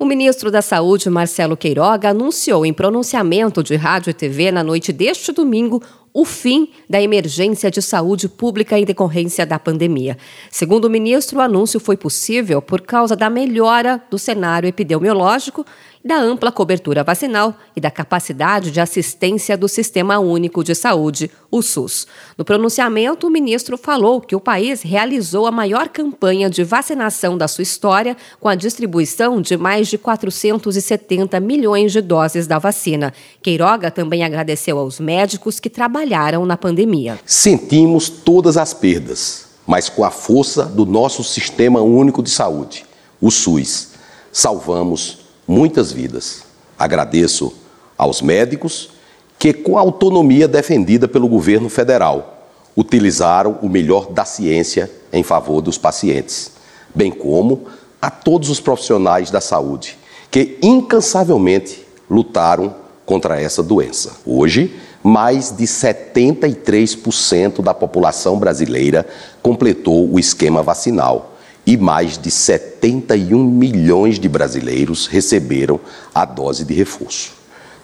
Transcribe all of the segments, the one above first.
O ministro da Saúde, Marcelo Queiroga, anunciou em pronunciamento de rádio e TV na noite deste domingo o fim da emergência de saúde pública em decorrência da pandemia. Segundo o ministro, o anúncio foi possível por causa da melhora do cenário epidemiológico da ampla cobertura vacinal e da capacidade de assistência do Sistema Único de Saúde, o SUS. No pronunciamento, o ministro falou que o país realizou a maior campanha de vacinação da sua história, com a distribuição de mais de 470 milhões de doses da vacina. Queiroga também agradeceu aos médicos que trabalharam na pandemia. Sentimos todas as perdas, mas com a força do nosso Sistema Único de Saúde, o SUS, salvamos muitas vidas. Agradeço aos médicos que, com a autonomia defendida pelo governo federal, utilizaram o melhor da ciência em favor dos pacientes, bem como a todos os profissionais da saúde que incansavelmente lutaram contra essa doença. Hoje, mais de 73% da população brasileira completou o esquema vacinal e mais de 71 milhões de brasileiros receberam a dose de reforço.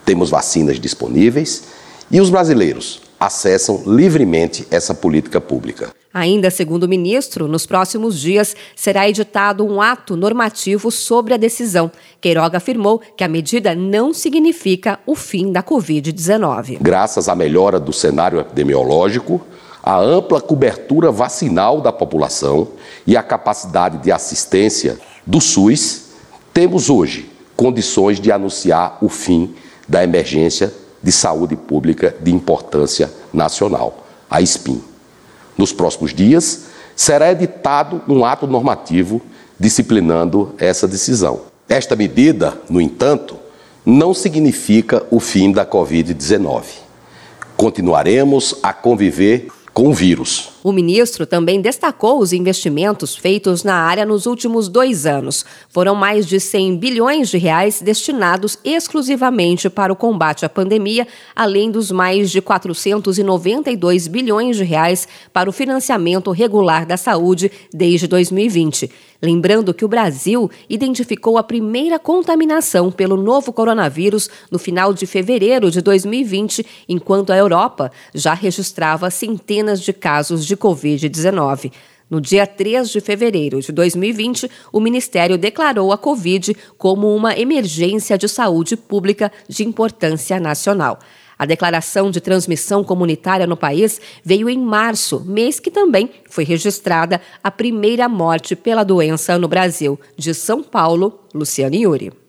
Temos vacinas disponíveis e os brasileiros acessam livremente essa política pública. Ainda segundo o ministro, nos próximos dias será editado um ato normativo sobre a decisão. Queiroga afirmou que a medida não significa o fim da Covid-19. Graças à melhora do cenário epidemiológico, a ampla cobertura vacinal da população e a capacidade de assistência do SUS, temos hoje condições de anunciar o fim da emergência de saúde pública de importância nacional, a SPIN. Nos próximos dias, será editado um ato normativo disciplinando essa decisão. Esta medida, no entanto, não significa o fim da Covid-19. Continuaremos a conviver com o vírus. O ministro também destacou os investimentos feitos na área nos últimos dois anos. Foram mais de 100 bilhões de reais destinados exclusivamente para o combate à pandemia, além dos mais de 492 bilhões de reais para o financiamento regular da saúde desde 2020. Lembrando que o Brasil identificou a primeira contaminação pelo novo coronavírus no final de fevereiro de 2020, enquanto a Europa já registrava centenas de casos de Covid-19. No dia 3 de fevereiro de 2020, o Ministério declarou a Covid como uma emergência de saúde pública de importância nacional. A declaração de transmissão comunitária no país veio em março, mês que também foi registrada a primeira morte pela doença no Brasil. De São Paulo, Luciane Yuri.